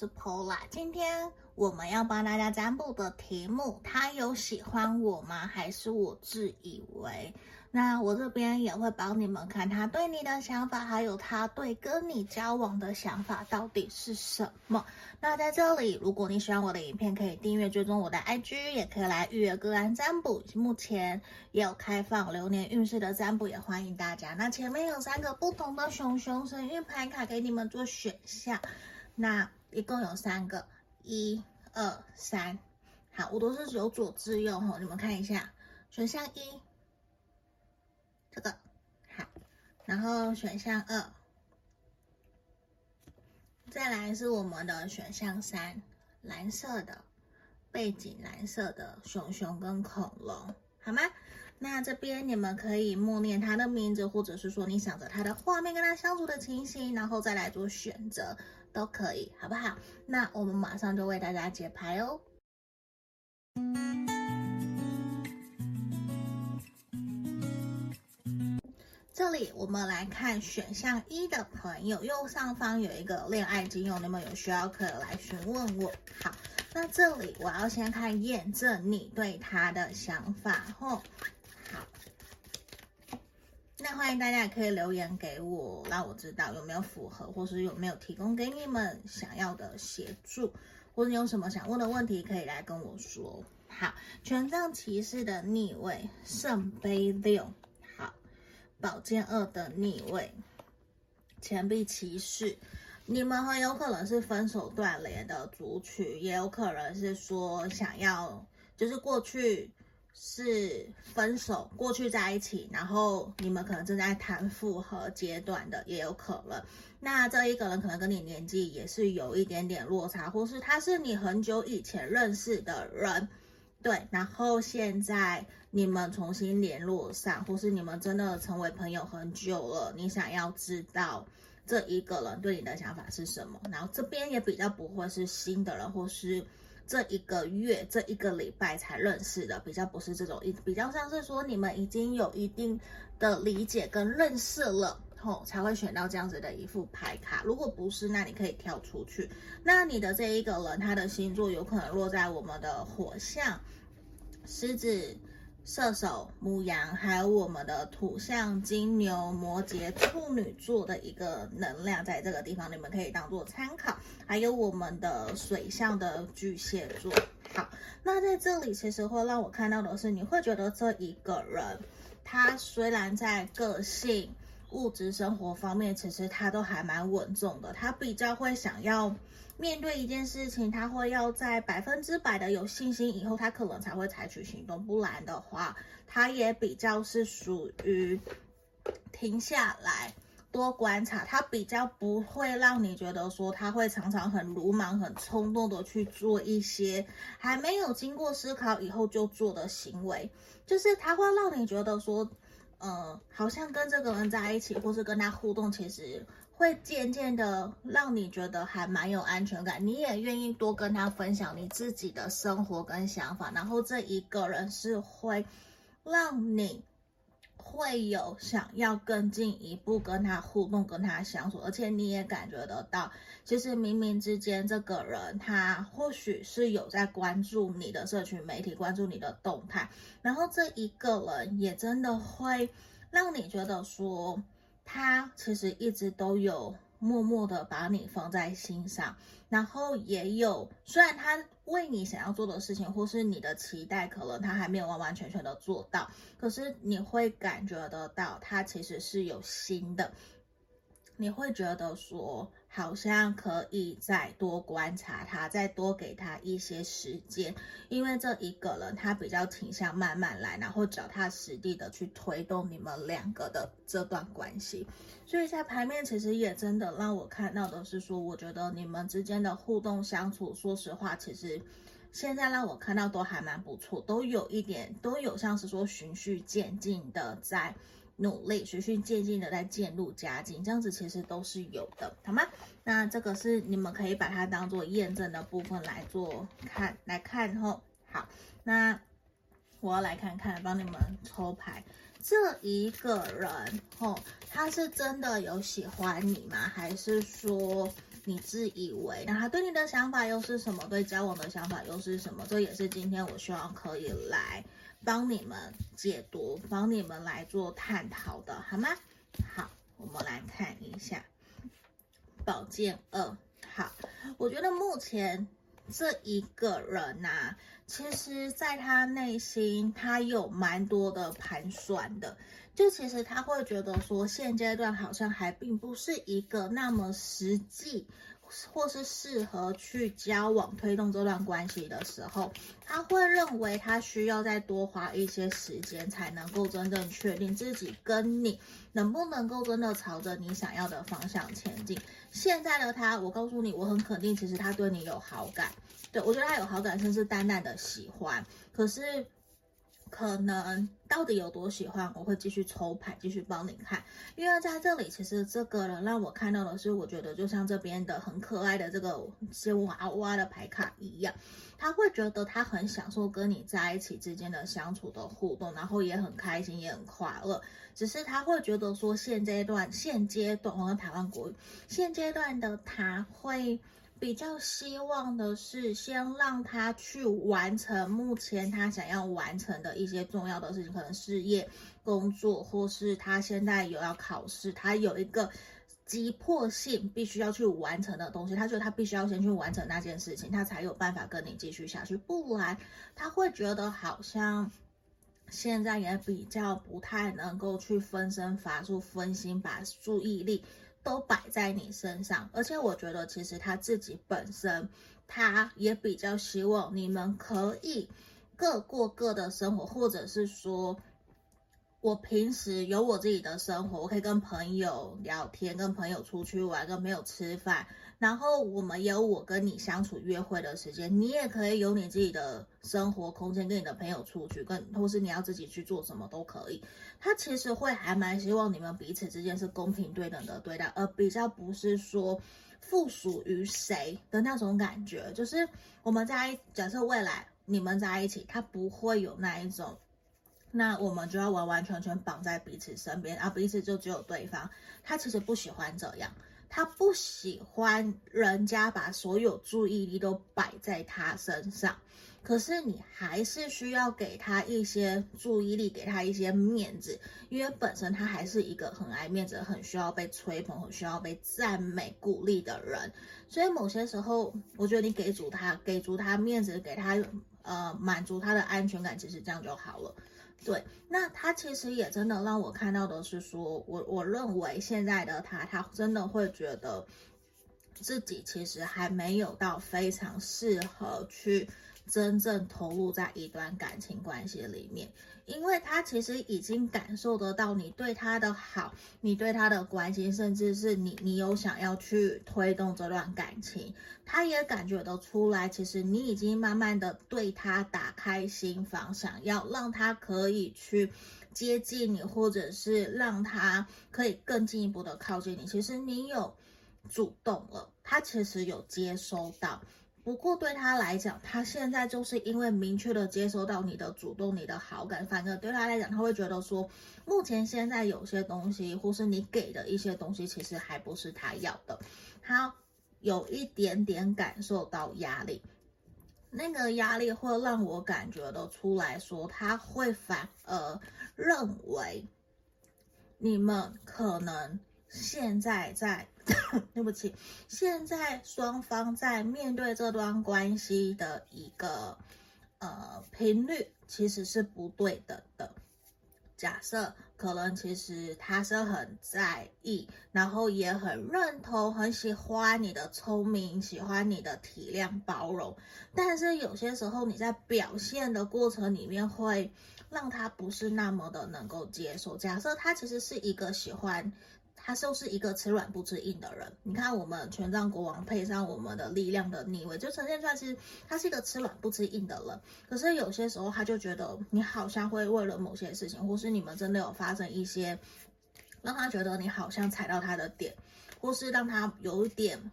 是 Pola，。今天我们要帮大家占卜的题目，他有喜欢我吗？还是我自以为？那我这边也会帮你们看他对你的想法，还有他对跟你交往的想法到底是什么。那在这里，如果你喜欢我的影片，可以订阅追踪我的 IG，也可以来预约个案占卜。目前也有开放流年运势的占卜，也欢迎大家。那前面有三个不同的熊熊神运牌卡给你们做选项，那一共有三个，一、二、三。好，我都是有左自右哈，你们看一下，选项一。这个好，然后选项二，再来是我们的选项三，蓝色的背景，蓝色的熊熊跟恐龙，好吗？那这边你们可以默念他的名字，或者是说你想着他的画面跟他相处的情形，然后再来做选择，都可以，好不好？那我们马上就为大家解牌哦。这里我们来看选项一的朋友，右上方有一个恋爱金融，你们有需要可以来询问我。好，那这里我要先看验证你对他的想法吼。好，那欢迎大家也可以留言给我，让我知道有没有符合，或是有没有提供给你们想要的协助，或者你有什么想问的问题，可以来跟我说。好，权杖骑士的逆位，圣杯六。好宝剑二的逆位，钱币骑士，你们很有可能是分手断联的族群，也有可能是说想要，就是过去是分手，过去在一起，然后你们可能正在谈复合阶段的，也有可能。那这一个人可能跟你年纪也是有一点点落差，或是他是你很久以前认识的人。对，然后现在你们重新联络上，或是你们真的成为朋友很久了，你想要知道这一个人对你的想法是什么？然后这边也比较不会是新的人，或是这一个月、这一个礼拜才认识的，比较不是这种，比较像是说你们已经有一定的理解跟认识了。后才会选到这样子的一副牌卡，如果不是，那你可以跳出去。那你的这一个人，他的星座有可能落在我们的火象、狮子、射手、母羊，还有我们的土象、金牛、摩羯、处女座的一个能量，在这个地方你们可以当做参考。还有我们的水象的巨蟹座。好，那在这里其实会让我看到的是，你会觉得这一个人，他虽然在个性。物质生活方面，其实他都还蛮稳重的。他比较会想要面对一件事情，他会要在百分之百的有信心以后，他可能才会采取行动。不然的话，他也比较是属于停下来多观察。他比较不会让你觉得说他会常常很鲁莽、很冲动的去做一些还没有经过思考以后就做的行为。就是他会让你觉得说。呃，好像跟这个人在一起，或是跟他互动，其实会渐渐的让你觉得还蛮有安全感，你也愿意多跟他分享你自己的生活跟想法，然后这一个人是会让你。会有想要更进一步跟他互动、跟他相处，而且你也感觉得到，其实冥冥之间这个人他或许是有在关注你的社群媒体，关注你的动态，然后这一个人也真的会让你觉得说，他其实一直都有。默默的把你放在心上，然后也有，虽然他为你想要做的事情，或是你的期待，可能他还没有完完全全的做到，可是你会感觉得到，他其实是有心的。你会觉得说，好像可以再多观察他，再多给他一些时间，因为这一个人他比较倾向慢慢来，然后脚踏实地的去推动你们两个的这段关系。所以在牌面其实也真的让我看到的是说，我觉得你们之间的互动相处，说实话，其实现在让我看到都还蛮不错，都有一点，都有像是说循序渐进的在。努力，循序渐进的在渐入佳境，这样子其实都是有的，好吗？那这个是你们可以把它当做验证的部分来做看，来看吼。好，那我要来看看，帮你们抽牌，这一个人吼，他是真的有喜欢你吗？还是说你自以为，那他对你的想法又是什么？对交往的想法又是什么？这也是今天我希望可以来帮你们解读，帮你们来做探讨的，好吗？好，我们来看一下宝剑二。好，我觉得目前这一个人呐、其实在他内心他有蛮多的盘算的。就其实他会觉得说，现阶段好像还并不是一个那么实际，或是适合去交往、推动这段关系的时候，他会认为他需要再多花一些时间，才能够真正确定自己跟你能不能够真的朝着你想要的方向前进。现在的他，我告诉你，我很肯定，其实他对你有好感，对，我觉得他有好感，甚至淡淡的喜欢，可是。可能到底有多喜欢，我会继续抽牌，继续帮你看。因为在这里，其实这个人让我看到的是，我觉得就像这边的很可爱的这个些娃娃的牌卡一样，他会觉得他很享受跟你在一起之间的相处的互动，然后也很开心，也很快乐。只是他会觉得说，现阶段，现阶段，我们台湾国，现阶段的他会。比较希望的是，先让他去完成目前他想要完成的一些重要的事情，可能事业、工作，或是他现在有要考试，他有一个急迫性必须要去完成的东西，他觉得他必须要先去完成那件事情，他才有办法跟你继续下去，不然他会觉得好像现在也比较不太能够去分身乏术、分心，把注意力。都摆在你身上，而且我觉得其实他自己本身，他也比较希望你们可以各过各的生活，或者是说，我平时有我自己的生活，我可以跟朋友聊天，跟朋友出去玩，跟朋友吃饭。然后我们有我跟你相处约会的时间，你也可以有你自己的生活空间，跟你的朋友出去，跟或是你要自己去做什么都可以。他其实会还蛮希望你们彼此之间是公平对等的对待，而比较不是说附属于谁的那种感觉。就是我们在假设未来你们在一起，他不会有那一种，那我们就要完完全全绑在彼此身边，而彼此就只有对方。他其实不喜欢这样。他不喜欢人家把所有注意力都摆在他身上，可是你还是需要给他一些注意力，给他一些面子，因为本身他还是一个很爱面子、很需要被吹捧、很需要被赞美、鼓励的人。所以某些时候，我觉得你给足他，给足他面子，给他呃满足他的安全感，其实这样就好了。对，那他其实也真的让我看到的是说，我我认为现在的他，他真的会觉得自己其实还没有到非常适合去真正投入在一段感情关系里面。因为他其实已经感受得到你对他的好，你对他的关心，甚至是你你有想要去推动这段感情，他也感觉得出来，其实你已经慢慢的对他打开心房，想要让他可以去接近你，或者是让他可以更进一步的靠近你。其实你有主动了，他其实有接收到。不过对他来讲，他现在就是因为明确的接收到你的主动、你的好感，反而对他来讲，他会觉得说，目前现在有些东西，或是你给的一些东西，其实还不是他要的。他有一点点感受到压力，那个压力会让我感觉得出来说，他会反而认为你们可能现在在。对不起，现在双方在面对这段关系的一个呃频率其实是不对等的。假设可能其实他是很在意，然后也很认同、很喜欢你的聪明，喜欢你的体谅、包容，但是有些时候你在表现的过程里面会让他不是那么的能够接受。假设他其实是一个喜欢。他就是一个吃软不吃硬的人。你看，我们权杖国王配上我们的力量的逆位，就呈现出来，其实他是一个吃软不吃硬的人。可是有些时候，他就觉得你好像会为了某些事情，或是你们真的有发生一些，让他觉得你好像踩到他的点，或是让他有一点，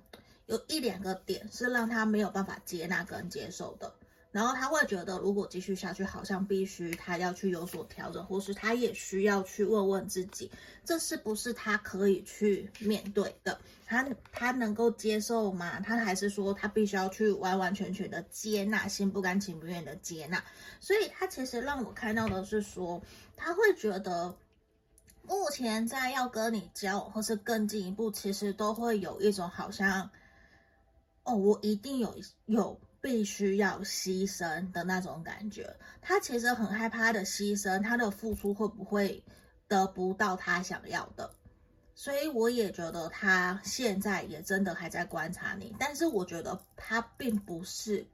有一两个点是让他没有办法接纳跟接受的。然后他会觉得，如果继续下去，好像必须他要去有所调整，或是他也需要去问问自己，这是不是他可以去面对的？他他能够接受吗？他还是说他必须要去完完全全的接纳，心不甘情不愿的接纳？所以他其实让我看到的是说，他会觉得。目前在要跟你交往，或是更进一步，其实都会有一种好像，哦，我一定有有必须要牺牲的那种感觉。他其实很害怕他的牺牲，他的付出会不会得不到他想要的。所以我也觉得他现在也真的还在观察你，但是我觉得他并不是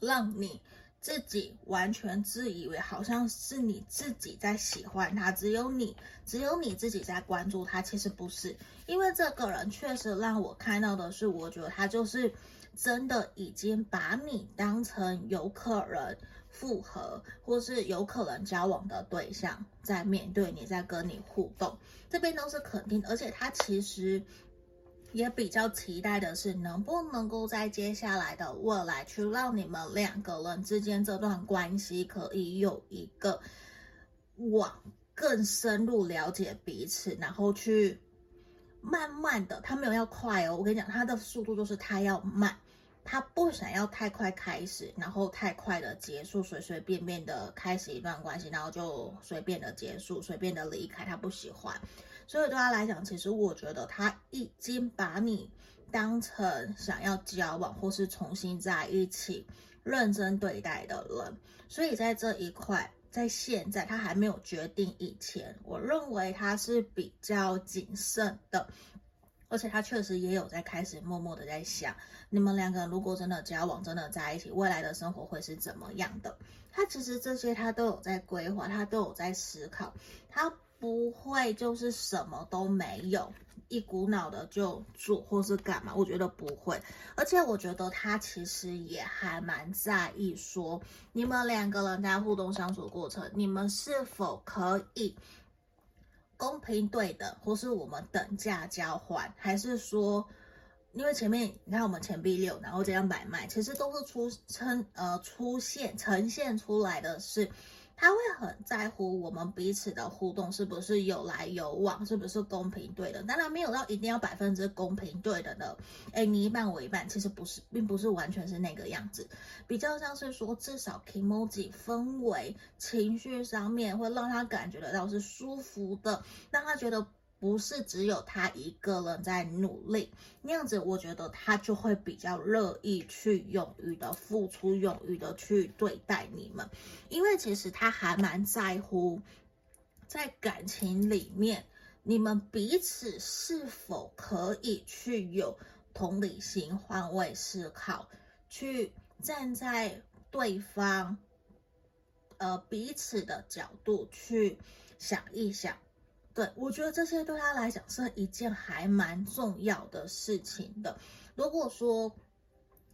让你。自己完全自以为好像是你自己在喜欢他，只有你，只有你自己在关注他，其实不是。因为这个人确实让我看到的是，我觉得他就是真的已经把你当成有可能复合或是有可能交往的对象，在面对你，在跟你互动，这边都是肯定，而且他其实。也比较期待的是，能不能够在接下来的未来，去让你们两个人之间这段关系可以有一个往更深入了解彼此，然后去慢慢的，他没有要快哦，我跟你讲，他的速度就是他要慢，他不想要太快开始，然后太快的结束，随随便便的开始一段关系，然后就随便的结束，随便的离开，他不喜欢。所以对他来讲，其实我觉得他已经把你当成想要交往或是重新在一起认真对待的人。所以在这一块，在现在他还没有决定以前，我认为他是比较谨慎的，而且他确实也有在开始默默的在想，你们两个人如果真的交往，真的在一起，未来的生活会是怎么样的？他其实这些他都有在规划，他都有在思考，他。不会，就是什么都没有，一股脑的就做或是干嘛？我觉得不会，而且我觉得他其实也还蛮在意说，你们两个人在互动相处过程，你们是否可以公平对等，或是我们等价交换，还是说，因为前面你看我们钱币六，然后这样买卖，其实都是出呈呃出现呈现出来的是。他会很在乎我们彼此的互动是不是有来有往，是不是公平对的。当然没有到一定要百分之公平对的呢。诶，你一半我一半，其实不是，并不是完全是那个样子，比较像是说至少 Kimoji 氛围、情绪上面会让他感觉得到是舒服的，让他觉得。不是只有他一个人在努力，那样子我觉得他就会比较乐意去勇于的付出，勇于的去对待你们，因为其实他还蛮在乎，在感情里面你们彼此是否可以去有同理心、换位思考，去站在对方，呃彼此的角度去想一想。对，我觉得这些对他来讲是一件还蛮重要的事情的。如果说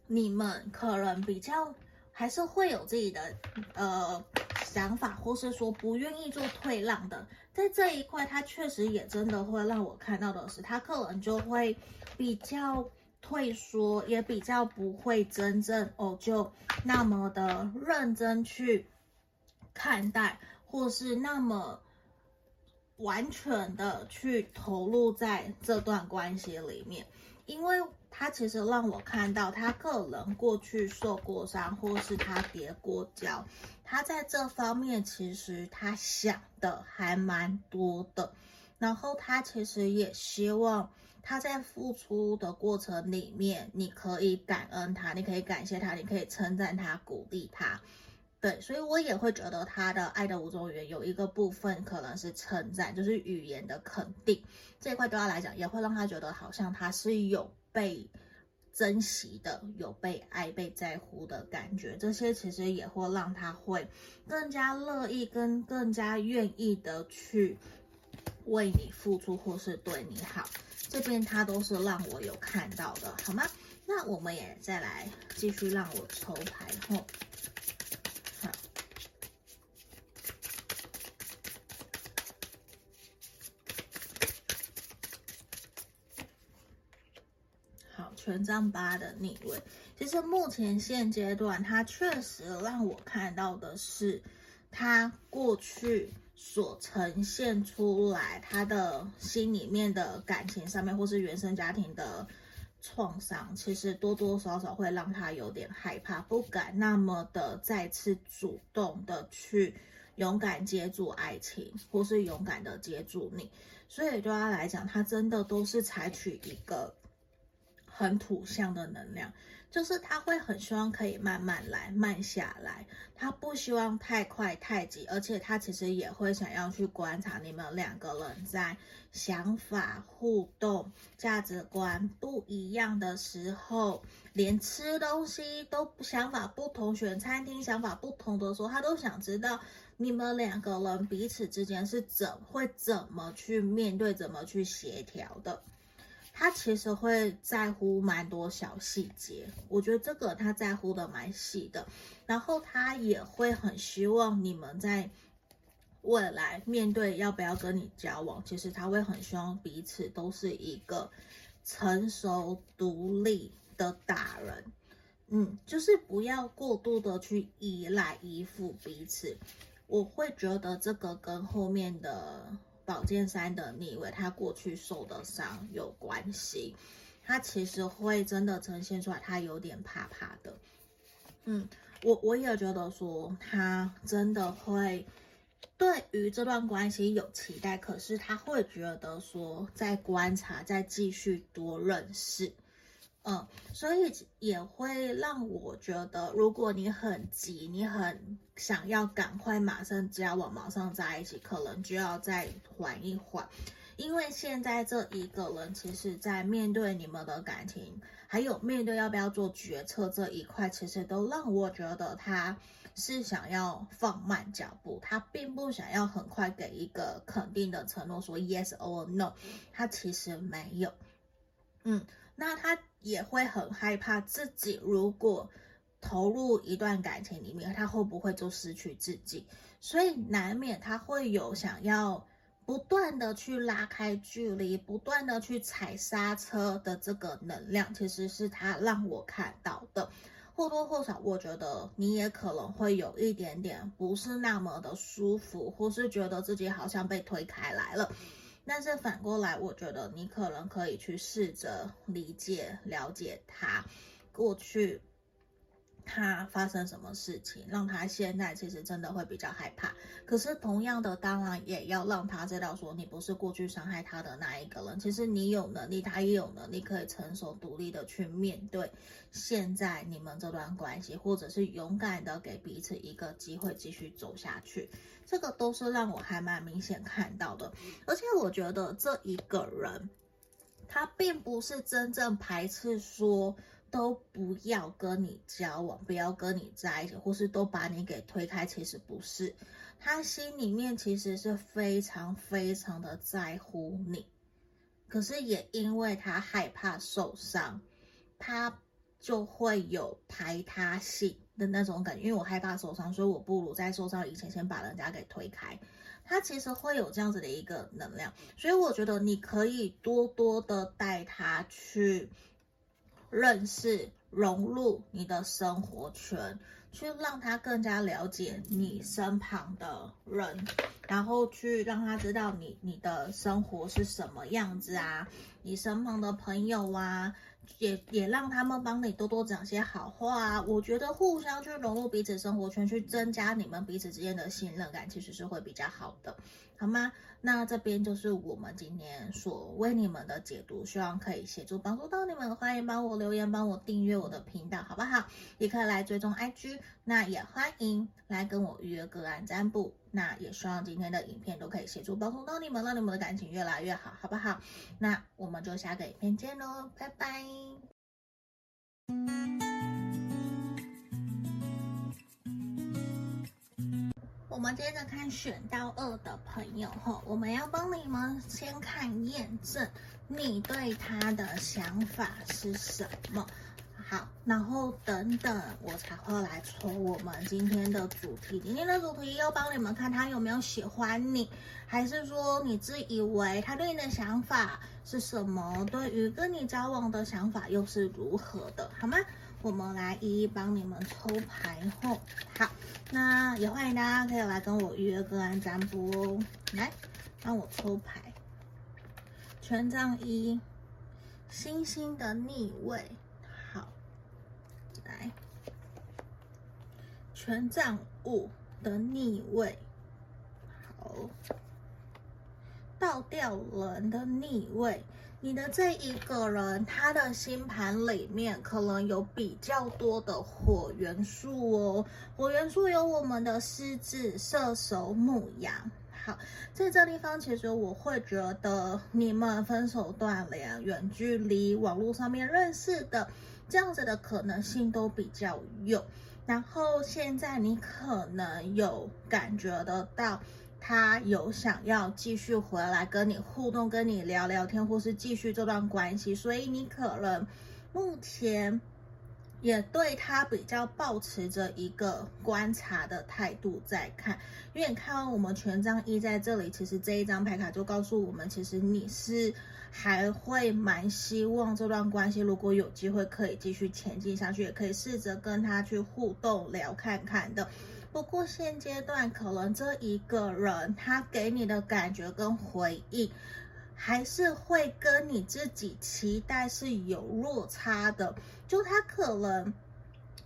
你们可能比较还是会有自己的呃想法，或是说不愿意做退让的，在这一块，他确实也真的会让我看到的是，他可能就会比较退缩，也比较不会真正哦就那么的认真去看待，或是那么。完全的去投入在这段关系里面，因为他其实让我看到他个人过去受过伤，或是他跌过跤，他在这方面其实他想的还蛮多的。然后他其实也希望他在付出的过程里面，你可以感恩他，你可以感谢他，你可以称赞他，鼓励他。对，所以我也会觉得他的爱的五种语言有一个部分可能是称赞，就是语言的肯定这一块对他来讲，也会让他觉得好像他是有被珍惜的，有被爱、被在乎的感觉。这些其实也会让他会更加乐意跟更加愿意的去为你付出或是对你好。这边他都是让我有看到的，好吗？那我们也再来继续让我抽牌后。权杖八的逆位，其实目前现阶段，他确实让我看到的是，他过去所呈现出来他的心里面的感情上面，或是原生家庭的创伤，其实多多少少会让他有点害怕，不敢那么的再次主动的去勇敢接住爱情，或是勇敢的接住你。所以对他来讲，他真的都是采取一个很土象的能量。就是他会很希望可以慢慢来，慢下来，他不希望太快太急，而且他其实也会想要去观察你们两个人在想法互动、价值观不一样的时候，连吃东西都想法不同，选餐厅想法不同的时候，他都想知道你们两个人彼此之间是怎会怎么去面对，怎么去协调的。他其实会在乎蛮多小细节，我觉得这个他在乎的蛮细的。然后他也会很希望你们在未来面对要不要跟你交往，其实他会很希望彼此都是一个成熟独立的大人，嗯，就是不要过度的去依赖依附彼此。我会觉得这个跟后面的。宝剑三的逆位，他过去受的伤有关系，他其实会真的呈现出来，他有点怕怕的。嗯，我我也觉得说，他真的会对于这段关系有期待，可是他会觉得说，在观察，在继续多认识。嗯，所以也会让我觉得，如果你很急，你很想要赶快马上交往，马上在一起，可能就要再缓一缓，因为现在这一个人，其实在面对你们的感情，还有面对要不要做决策这一块，其实都让我觉得他是想要放慢脚步，他并不想要很快给一个肯定的承诺，说 yes or no，他其实没有，嗯。那他也会很害怕自己如果投入一段感情里面，他会不会就失去自己？所以难免他会有想要不断的去拉开距离，不断的去踩刹车的这个能量，其实是他让我看到的。或多或少，我觉得你也可能会有一点点不是那么的舒服，或是觉得自己好像被推开来了。但是反过来，我觉得你可能可以去试着理解、了解他过去他发生什么事情，让他现在其实真的会比较害怕。可是同样的，当然也要让他知道，说你不是过去伤害他的那一个人。其实你有能力，他也有能力，可以成熟独立的去面对现在你们这段关系，或者是勇敢的给彼此一个机会继续走下去。这个都是让我还蛮明显看到的，而且我觉得这一个人，他并不是真正排斥说都不要跟你交往，不要跟你在一起，或是都把你给推开。其实不是，他心里面其实是非常非常的在乎你，可是也因为他害怕受伤，他就会有排他性。的那种感觉，因为我害怕受伤，所以我不如在受伤以前先把人家给推开。他其实会有这样子的一个能量，所以我觉得你可以多多的带他去认识、融入你的生活圈，去让他更加了解你身旁的人，然后去让他知道你你的生活是什么样子啊，你身旁的朋友啊。也也让他们帮你多多讲些好话啊，我觉得互相去融入彼此生活圈，去增加你们彼此之间的信任感，其实是会比较好的，好吗？那这边就是我们今天所为你们的解读，希望可以协助帮助到你们。欢迎帮我留言，帮我订阅我的频道，好不好？也可以来追踪 IG，那也欢迎来跟我预约个案占卜。那也希望今天的影片都可以协助帮助到你们，让你们的感情越来越好，好不好？那我们就下个影片见喽，拜拜。我们接着看选到二的朋友哈，我们要帮你们先看验证你对他的想法是什么。好，然后等等，我才会来抽我们今天的主题。今天的主题要帮你们看他有没有喜欢你，还是说你自以为他对你的想法是什么？对于跟你交往的想法又是如何的？好吗？我们来一一帮你们抽牌后，好，那也欢迎大家可以来跟我预约个案占卜哦。来，帮我抽牌，权杖一，星星的逆位，好，来，权杖五的逆位，好，倒吊人的逆位。你的这一个人，他的星盘里面可能有比较多的火元素哦。火元素有我们的狮子、射手、牧羊。好，在这地方，其实我会觉得你们分手断联、远距离、网络上面认识的这样子的可能性都比较有。然后现在你可能有感觉得到。他有想要继续回来跟你互动，跟你聊聊天，或是继续这段关系，所以你可能目前也对他比较抱持着一个观察的态度在看。因为你看完我们权杖一在这里，其实这一张牌卡就告诉我们，其实你是还会蛮希望这段关系如果有机会可以继续前进下去，也可以试着跟他去互动聊看看的。不过现阶段可能这一个人他给你的感觉跟回应，还是会跟你自己期待是有落差的，就他可能。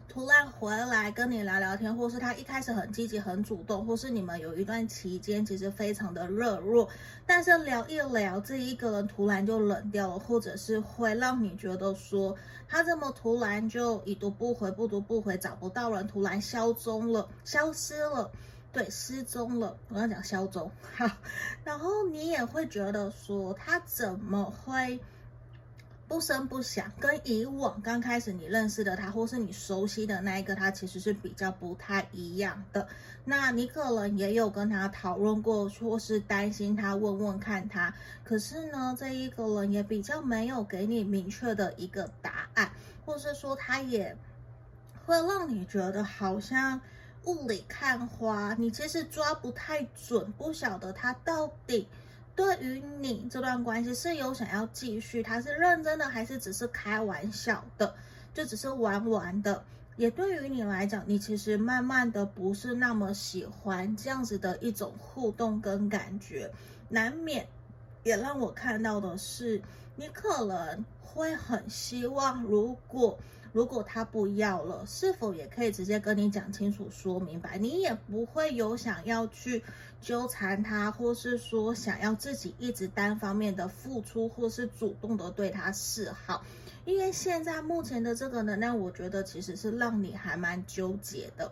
突然回来跟你聊聊天，或是他一开始很积极、很主动，或是你们有一段期间其实非常的热络，但是聊一聊，这一个人突然就冷掉了，或者是会让你觉得说他这么突然就已读不回、不读不回，找不到人，突然消踪了、消失了，对，失踪了。我要讲消踪，好，然后你也会觉得说他怎么会？不声不响，跟以往刚开始你认识的他，或是你熟悉的那一个他，其实是比较不太一样的。那你可能也有跟他讨论过，或是担心他，问问看他。可是呢，这一个人也比较没有给你明确的一个答案，或是说他也会让你觉得好像雾里看花，你其实抓不太准，不晓得他到底。对于你这段关系是有想要继续，他是认真的还是只是开玩笑的，就只是玩玩的？也对于你来讲，你其实慢慢的不是那么喜欢这样子的一种互动跟感觉，难免也让我看到的是，你可能会很希望，如果。如果他不要了，是否也可以直接跟你讲清楚、说明白？你也不会有想要去纠缠他，或是说想要自己一直单方面的付出，或是主动的对他示好。因为现在目前的这个能量，我觉得其实是让你还蛮纠结的。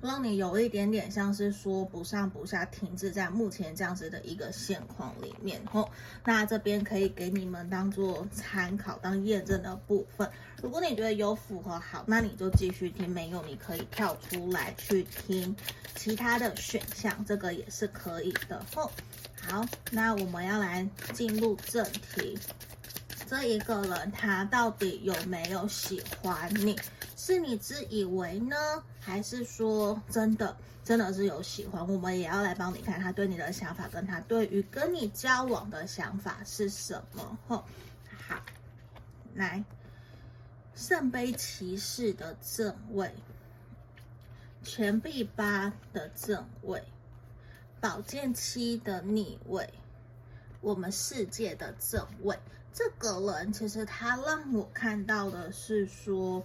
让你有一点点像是说不上不下，停滞在目前这样子的一个现况里面吼。那这边可以给你们当做参考、当验证的部分。如果你觉得有符合好，那你就继续听；没有，你可以跳出来去听其他的选项，这个也是可以的吼。好，那我们要来进入正题。这一个人他到底有没有喜欢你？是你自以为呢，还是说真的真的是有喜欢？我们也要来帮你看他对你的想法，跟他对于跟你交往的想法是什么？吼，好，来，圣杯骑士的正位，钱币八的正位，宝剑七的逆位，我们世界的正位。这个人其实他让我看到的是说，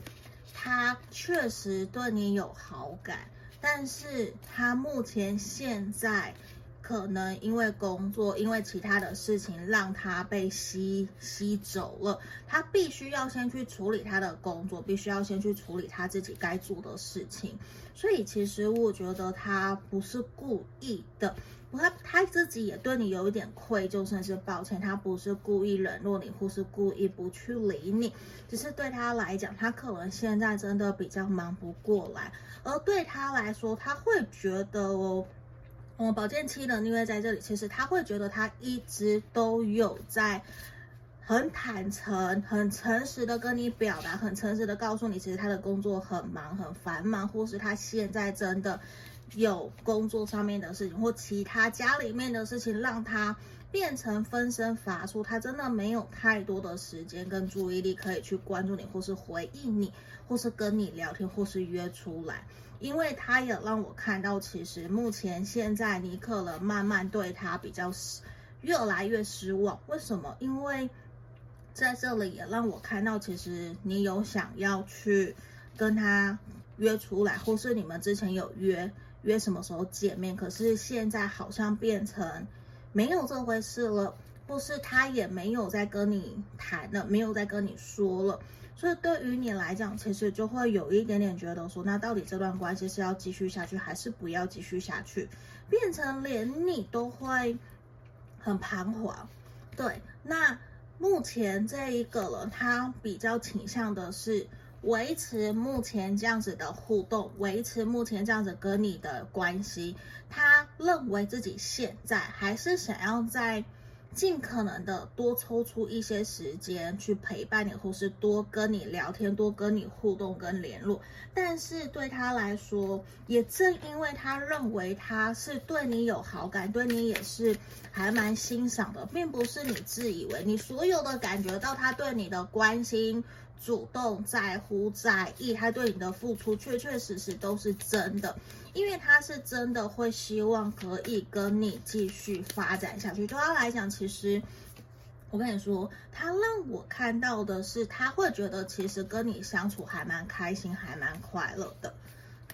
他确实对你有好感，但是他目前现在可能因为工作，因为其他的事情让他被吸吸走了，他必须要先去处理他的工作，必须要先去处理他自己该做的事情，所以其实我觉得他不是故意的。他他自己也对你有一点愧疚，甚至是抱歉。他不是故意冷落你，或是故意不去理你，只是对他来讲，他可能现在真的比较忙不过来。而对他来说，他会觉得哦，嗯，宝剑七的逆位在这里，其实他会觉得他一直都有在很坦诚、很诚实的跟你表达，很诚实的告诉你，其实他的工作很忙、很繁忙，或是他现在真的。有工作上面的事情或其他家里面的事情，让他变成分身乏术，他真的没有太多的时间跟注意力可以去关注你，或是回应你，或是跟你聊天，或是约出来。因为他也让我看到，其实目前现在你可能慢慢对他比较越来越失望。为什么？因为在这里也让我看到，其实你有想要去跟他约出来，或是你们之前有约约什么时候见面，可是现在好像变成。没有这回事了，或是他也没有再跟你谈了，没有再跟你说了，所以对于你来讲，其实就会有一点点觉得说，那到底这段关系是要继续下去，还是不要继续下去？变成连你都会很彷徨。对，那目前这一个人，他比较倾向的是。维持目前这样子的互动，维持目前这样子跟你的关系，他认为自己现在还是想要在尽可能的多抽出一些时间去陪伴你，或是多跟你聊天，多跟你互动跟联络。但是对他来说，也正因为他认为他是对你有好感，对你也是还蛮欣赏的，并不是你自以为你所有的感觉到他对你的关心。主动在乎在意，他对你的付出确确实实都是真的，因为他是真的会希望可以跟你继续发展下去。对他来讲，其实我跟你说，他让我看到的是，他会觉得其实跟你相处还蛮开心，还蛮快乐的。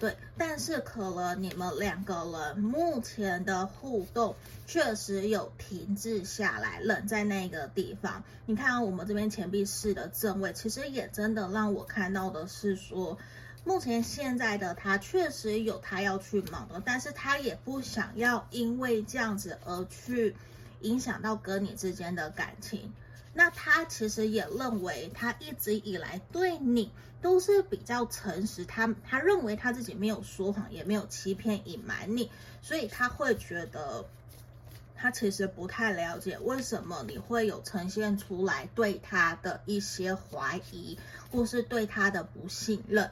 对，但是可能你们两个人目前的互动确实有停滞下来，冷在那个地方。你看我们这边钱币四的正位，其实也真的让我看到的是说，目前现在的他确实有他要去忙的，但是他也不想要因为这样子而去影响到跟你之间的感情。那他其实也认为，他一直以来对你都是比较诚实，他他认为他自己没有说谎，也没有欺骗隐瞒你，所以他会觉得，他其实不太了解为什么你会有呈现出来对他的一些怀疑，或是对他的不信任，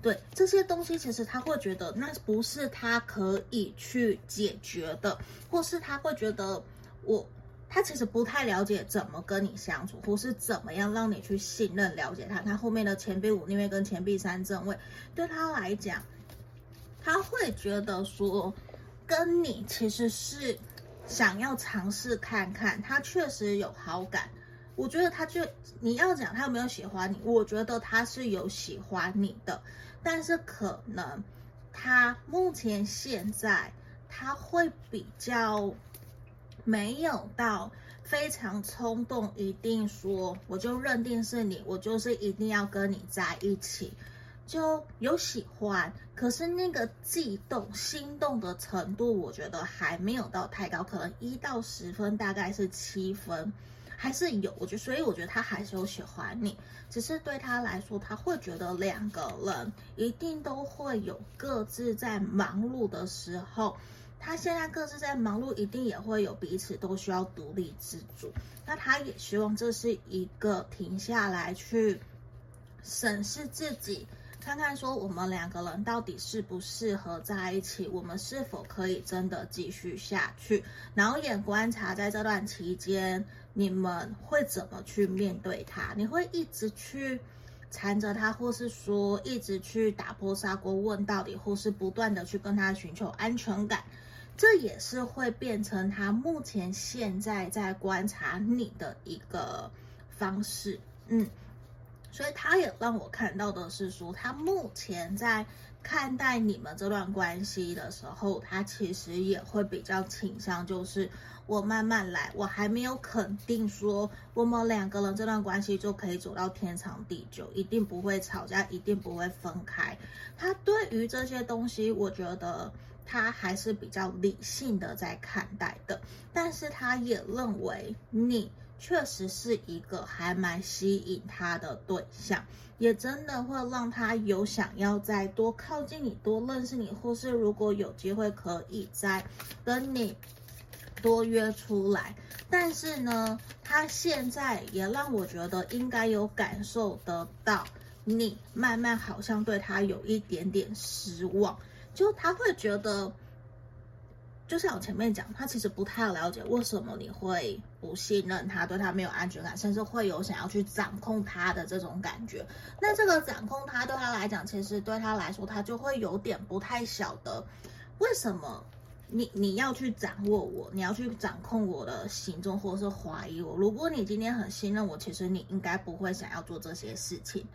对这些东西，其实他会觉得那不是他可以去解决的，或是他会觉得我。他其实不太了解怎么跟你相处，或是怎么样让你去信任、了解他。他后面的钱币五逆位跟钱币三正位，对他来讲，他会觉得说，跟你其实是想要尝试看看。他确实有好感，我觉得他就你要讲他有没有喜欢你，我觉得他是有喜欢你的，但是可能他目前现在他会比较。没有到非常冲动，一定说我就认定是你，我就是一定要跟你在一起，就有喜欢，可是那个悸动、心动的程度，我觉得还没有到太高，可能一到十分大概是七分，还是有，我觉得，所以我觉得他还是有喜欢你，只是对他来说，他会觉得两个人一定都会有各自在忙碌的时候。他现在各自在忙碌，一定也会有彼此都需要独立自主。那他也希望这是一个停下来去审视自己，看看说我们两个人到底适不适合在一起，我们是否可以真的继续下去。然后也观察在这段期间，你们会怎么去面对他？你会一直去缠着他，或是说一直去打破砂锅问到底，或是不断的去跟他寻求安全感？这也是会变成他目前现在在观察你的一个方式，嗯，所以他也让我看到的是说，他目前在看待你们这段关系的时候，他其实也会比较倾向，就是我慢慢来，我还没有肯定说我们两个人这段关系就可以走到天长地久，一定不会吵架，一定不会分开。他对于这些东西，我觉得。他还是比较理性的在看待的，但是他也认为你确实是一个还蛮吸引他的对象，也真的会让他有想要再多靠近你、多认识你，或是如果有机会可以再跟你多约出来。但是呢，他现在也让我觉得应该有感受得到，你慢慢好像对他有一点点失望。就他会觉得，就像我前面讲，他其实不太了解为什么你会不信任他，对他没有安全感，甚至会有想要去掌控他的这种感觉。那这个掌控他对他来讲，其实对他来说，他就会有点不太晓得为什么你你要去掌握我，你要去掌控我的行踪，或者是怀疑我。如果你今天很信任我，其实你应该不会想要做这些事情。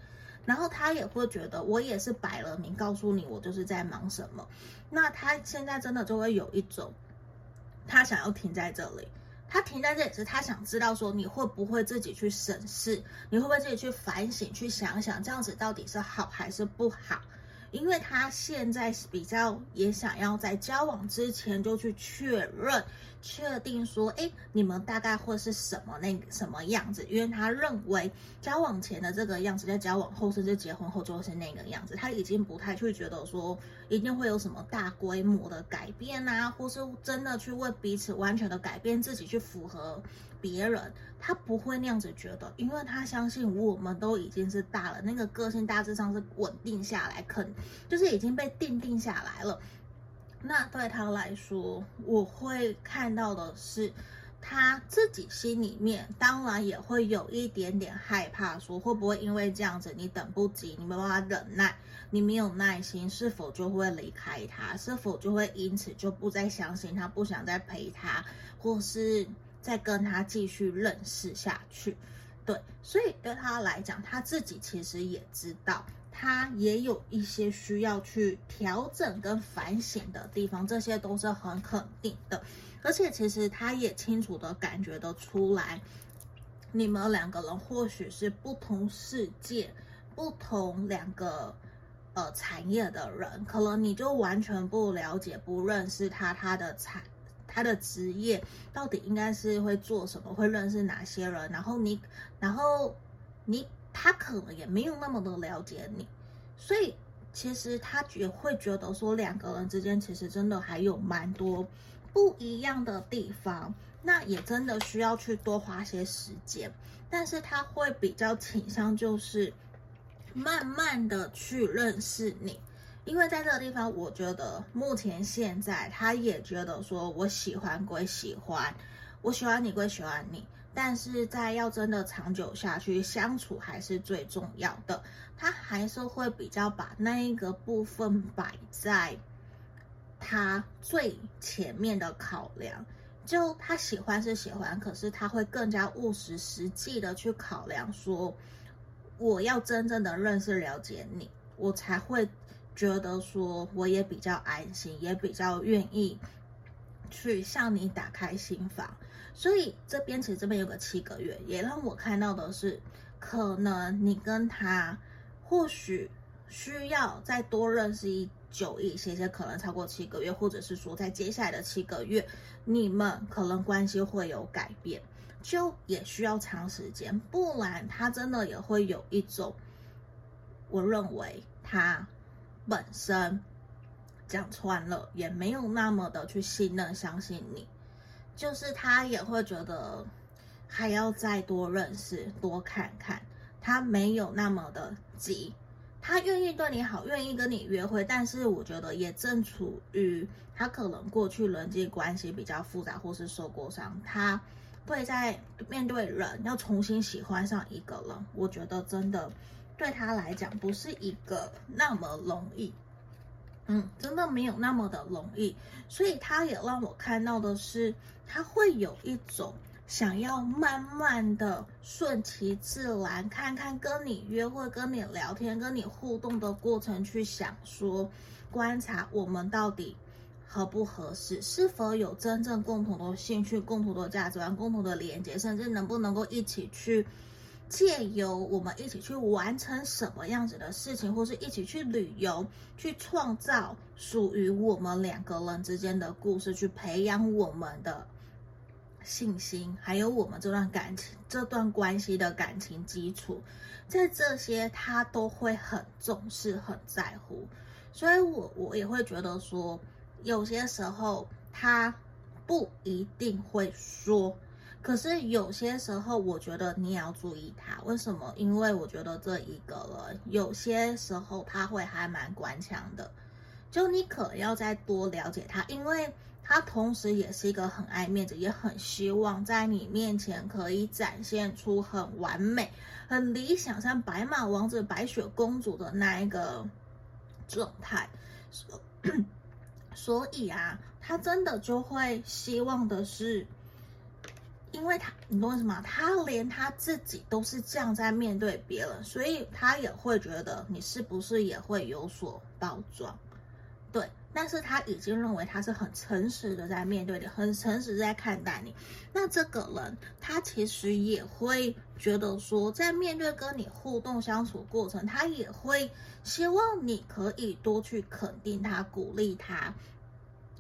然后他也会觉得，我也是摆了明告诉你，我就是在忙什么。那他现在真的就会有一种，他想要停在这里，他停在这里是他想知道说，你会不会自己去审视，你会不会自己去反省，去想想这样子到底是好还是不好。因为他现在是比较也想要在交往之前就去确认、确定说，哎，你们大概会是什么那个什么样子？因为他认为交往前的这个样子，在交往后甚至结婚后就是那个样子。他已经不太去觉得说一定会有什么大规模的改变啊，或是真的去为彼此完全的改变自己去符合。别人他不会那样子觉得，因为他相信我们都已经是大了，那个个性大致上是稳定下来，肯就是已经被定定下来了。那对他来说，我会看到的是他自己心里面当然也会有一点点害怕，说会不会因为这样子你等不及，你没办法忍耐，你没有耐心，是否就会离开他？是否就会因此就不再相信他，不想再陪他，或是？再跟他继续认识下去，对，所以对他来讲，他自己其实也知道，他也有一些需要去调整跟反省的地方，这些都是很肯定的。而且其实他也清楚的感觉得出来，你们两个人或许是不同世界、不同两个呃产业的人，可能你就完全不了解、不认识他，他的产。他的职业到底应该是会做什么？会认识哪些人？然后你，然后你，他可能也没有那么的了解你，所以其实他也会觉得说，两个人之间其实真的还有蛮多不一样的地方，那也真的需要去多花些时间。但是他会比较倾向就是慢慢的去认识你。因为在这个地方，我觉得目前现在他也觉得说，我喜欢归喜欢，我喜欢你归喜欢你，但是在要真的长久下去相处还是最重要的。他还是会比较把那一个部分摆在他最前面的考量。就他喜欢是喜欢，可是他会更加务实实际的去考量说，我要真正的认识了解你，我才会。觉得说我也比较安心，也比较愿意去向你打开心房，所以这边其实这边有个七个月，也让我看到的是，可能你跟他或许需要再多认识一久一些些，可能超过七个月，或者是说在接下来的七个月，你们可能关系会有改变，就也需要长时间，不然他真的也会有一种，我认为他。本身讲穿了也没有那么的去信任、相信你，就是他也会觉得还要再多认识、多看看，他没有那么的急，他愿意对你好，愿意跟你约会，但是我觉得也正处于他可能过去人际关系比较复杂，或是受过伤，他会在面对人要重新喜欢上一个人，我觉得真的。对他来讲，不是一个那么容易，嗯，真的没有那么的容易，所以他也让我看到的是，他会有一种想要慢慢的顺其自然，看看跟你约会、跟你聊天、跟你互动的过程，去想说，观察我们到底合不合适，是否有真正共同的兴趣、共同的价值观、共同的连接，甚至能不能够一起去。借由我们一起去完成什么样子的事情，或是一起去旅游，去创造属于我们两个人之间的故事，去培养我们的信心，还有我们这段感情、这段关系的感情基础，在这些他都会很重视、很在乎。所以我我也会觉得说，有些时候他不一定会说。可是有些时候，我觉得你也要注意他。为什么？因为我觉得这一个人有些时候他会还蛮顽强的，就你可要再多了解他，因为他同时也是一个很爱面子，也很希望在你面前可以展现出很完美、很理想，像白马王子、白雪公主的那一个状态。所 以啊，他真的就会希望的是，因为他，你懂为什么？他连他自己都是这样在面对别人，所以他也会觉得你是不是也会有所包装？对。但是他已经认为他是很诚实的在面对你，很诚实在看待你。那这个人他其实也会觉得说，在面对跟你互动相处过程，他也会希望你可以多去肯定他、鼓励他。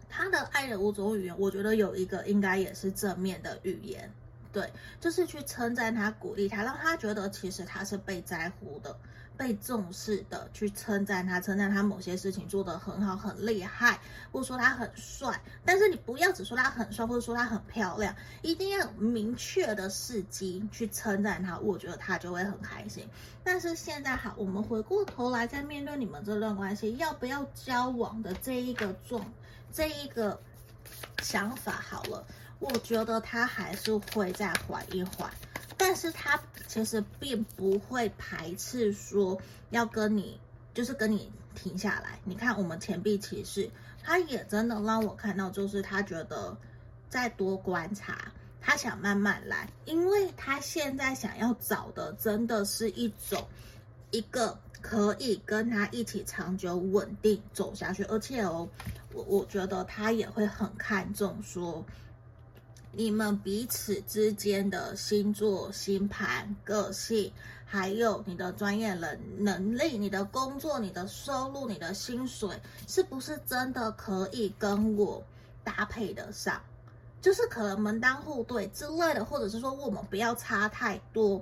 他的爱的五种语言，我觉得有一个应该也是正面的语言，对，就是去称赞他、鼓励他，让他觉得其实他是被在乎的。被重视的，去称赞他，称赞他某些事情做得很好，很厉害，或者说他很帅。但是你不要只说他很帅，或者说他很漂亮，一定要有明确的事迹去称赞他，我觉得他就会很开心。但是现在好，我们回过头来再面对你们这段关系，要不要交往的这一个状，这一个想法好了，我觉得他还是会再缓一缓。但是他其实并不会排斥说要跟你，就是跟你停下来。你看我们钱币骑士，他也真的让我看到，就是他觉得再多观察，他想慢慢来，因为他现在想要找的真的是一种一个可以跟他一起长久稳定走下去，而且哦，我我觉得他也会很看重说。你们彼此之间的星座、星盘、个性，还有你的专业能能力、你的工作、你的收入、你的薪水，是不是真的可以跟我搭配得上？就是可能门当户对之类的，或者是说我们不要差太多。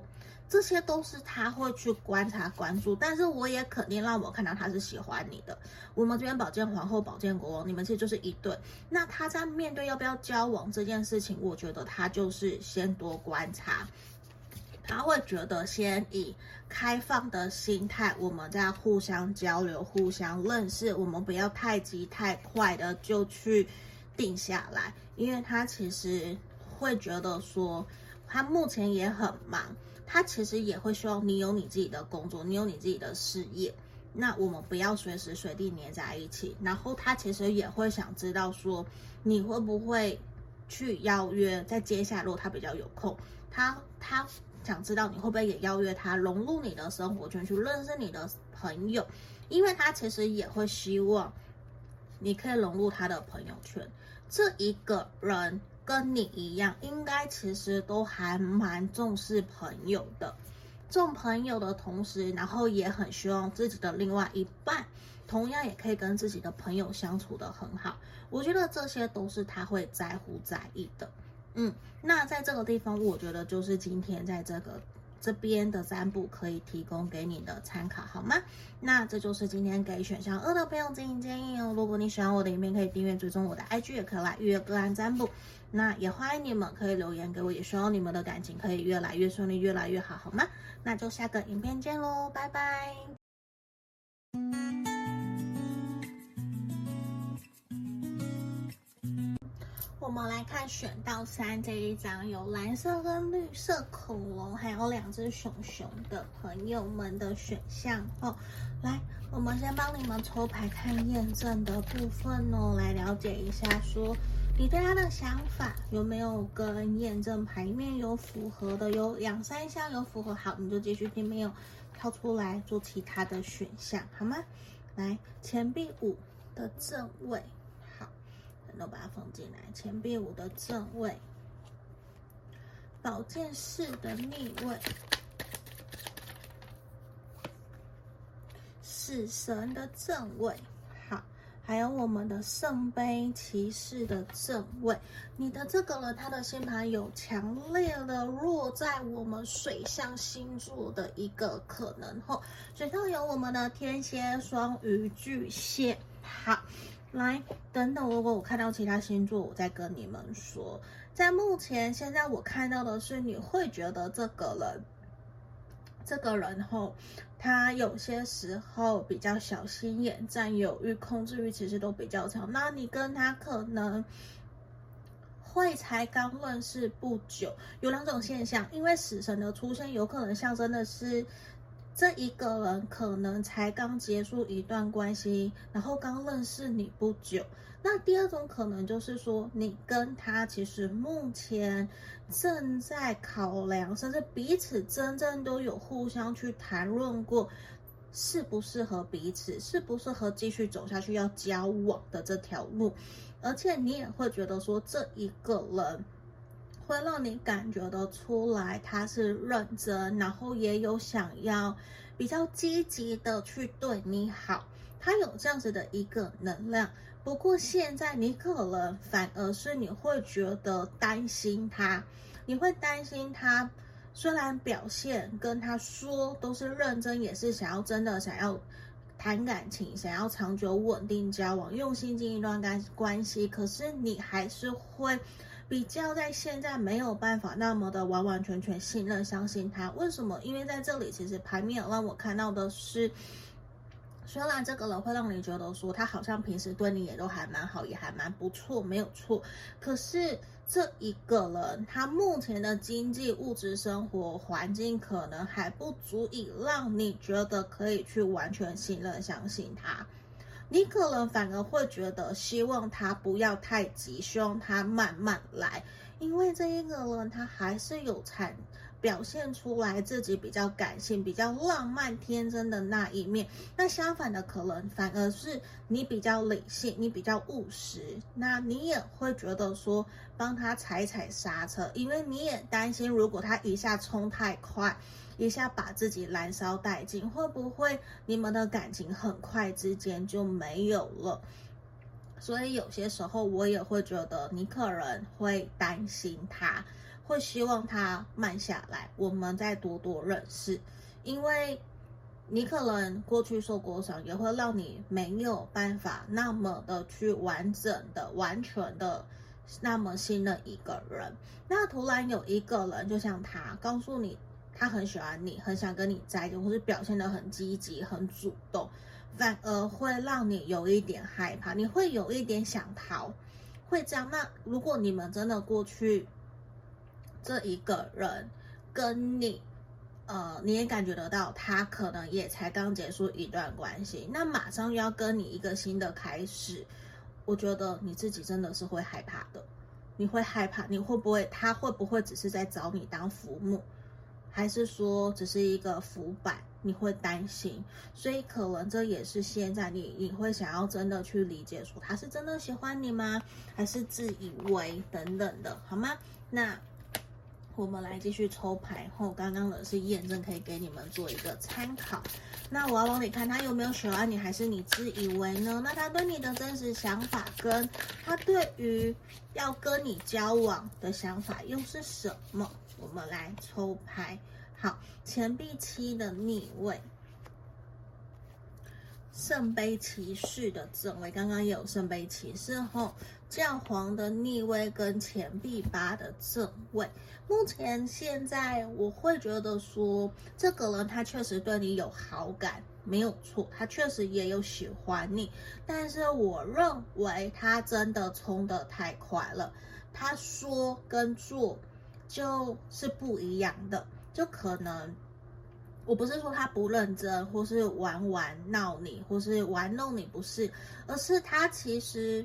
这些都是他会去观察、关注，但是我也肯定让我看到他是喜欢你的。我们这边宝剑皇后、宝剑国王，你们其实就是一对。那他在面对要不要交往这件事情，我觉得他就是先多观察，他会觉得先以开放的心态，我们在互相交流、互相认识，我们不要太急太快的就去定下来，因为他其实会觉得说，他目前也很忙。他其实也会希望你有你自己的工作，你有你自己的事业。那我们不要随时随地黏在一起。然后他其实也会想知道说，你会不会去邀约？在接下来如果他比较有空，他他想知道你会不会也邀约他融入你的生活圈，去认识你的朋友，因为他其实也会希望你可以融入他的朋友圈。这一个人。跟你一样，应该其实都还蛮重视朋友的，重朋友的同时，然后也很希望自己的另外一半，同样也可以跟自己的朋友相处得很好。我觉得这些都是他会在乎在意的。嗯，那在这个地方，我觉得就是今天在这个。这边的占卜可以提供给你的参考，好吗？那这就是今天给选项二的朋友进行建议哦。如果你喜欢我的影片，可以订阅追踪我的 IG，也可以来预约个案占卜。那也欢迎你们可以留言给我，也希望你们的感情可以越来越顺利，越来越好，好吗？那就下个影片见喽，拜拜。我们来看选到三这一张，有蓝色跟绿色恐龙，还有两只熊熊的朋友们的选项哦。来，我们先帮你们抽牌看验证的部分哦，来了解一下，说你对他的想法有没有跟验证牌面有符合的？有两三项有符合，好，你就继续听，没有跳出来做其他的选项，好吗？来，钱币五的正位。好都把它放进来，钱币五的正位，宝剑四的逆位，死神的正位，还有我们的圣杯骑士的正位。你的这个呢，他的星盘有强烈的落在我们水象星座的一个可能后，水象有我们的天蝎、双鱼、巨蟹，好。来，等等，如果我看到其他星座，我再跟你们说。在目前现在我看到的是，你会觉得这个人这个人后，他有些时候比较小心眼、占有欲、控制欲，其实都比较强。那你跟他可能会才刚认识不久，有两种现象，因为死神的出现，有可能象征的是这一个人可能才刚结束一段关系，然后刚认识你不久。那第二种可能就是说，你跟他其实目前正在考量，甚至彼此真正都有互相去谈论过，适不适合彼此，适不适合继续走下去要交往的这条路，而且你也会觉得说，这一个人会让你感觉得出来他是认真，然后也有想要比较积极的去对你好，他有这样子的一个能量。不过现在你可能反而是你会觉得担心他，你会担心他，虽然表现跟他说都是认真，也是想要真的想要谈感情，想要长久稳定交往，用心经营一段关关系，可是你还是会比较在现在没有办法那么的完完全全信任相信他。为什么？因为在这里其实牌面让我看到的是。虽然这个人会让你觉得说他好像平时对你也都还蛮好，也还蛮不错，没有错。可是这一个人，他目前的经济物质生活环境可能还不足以让你觉得可以去完全信任、相信他。你可能反而会觉得希望他不要太急，希望他慢慢来，因为这一个人他还是有产。表现出来自己比较感性、比较浪漫、天真的那一面。那相反的，可能反而是你比较理性，你比较务实。那你也会觉得说，帮他踩踩刹车，因为你也担心，如果他一下冲太快，一下把自己燃烧殆尽，会不会你们的感情很快之间就没有了？所以有些时候，我也会觉得你可能会担心他。会希望他慢下来，我们再多多认识，因为你可能过去受过伤，也会让你没有办法那么的去完整的、完全的那么信任一个人。那突然有一个人，就像他告诉你，他很喜欢你，很想跟你在一起，或是表现得很积极、很主动，反而会让你有一点害怕，你会有一点想逃，会这样。那如果你们真的过去，这一个人跟你，呃，你也感觉得到，他可能也才刚结束一段关系，那马上又要跟你一个新的开始，我觉得你自己真的是会害怕的，你会害怕，你会不会，他会不会只是在找你当浮木，还是说只是一个浮板？你会担心，所以可能这也是现在你你会想要真的去理解，说他是真的喜欢你吗？还是自以为等等的，好吗？那。我们来继续抽牌，后刚刚的是验证，可以给你们做一个参考。那我要帮你看他有没有喜欢你，还是你自以为呢？那他对你的真实想法，跟他对于要跟你交往的想法又是什么？我们来抽牌。好，钱币七的逆位。圣杯骑士的正位，刚刚也有圣杯骑士后，教皇的逆位跟钱币八的正位。目前现在我会觉得说，这个人他确实对你有好感，没有错，他确实也有喜欢你，但是我认为他真的冲得太快了，他说跟做就是不一样的，就可能。我不是说他不认真，或是玩玩闹你，或是玩弄你，不是，而是他其实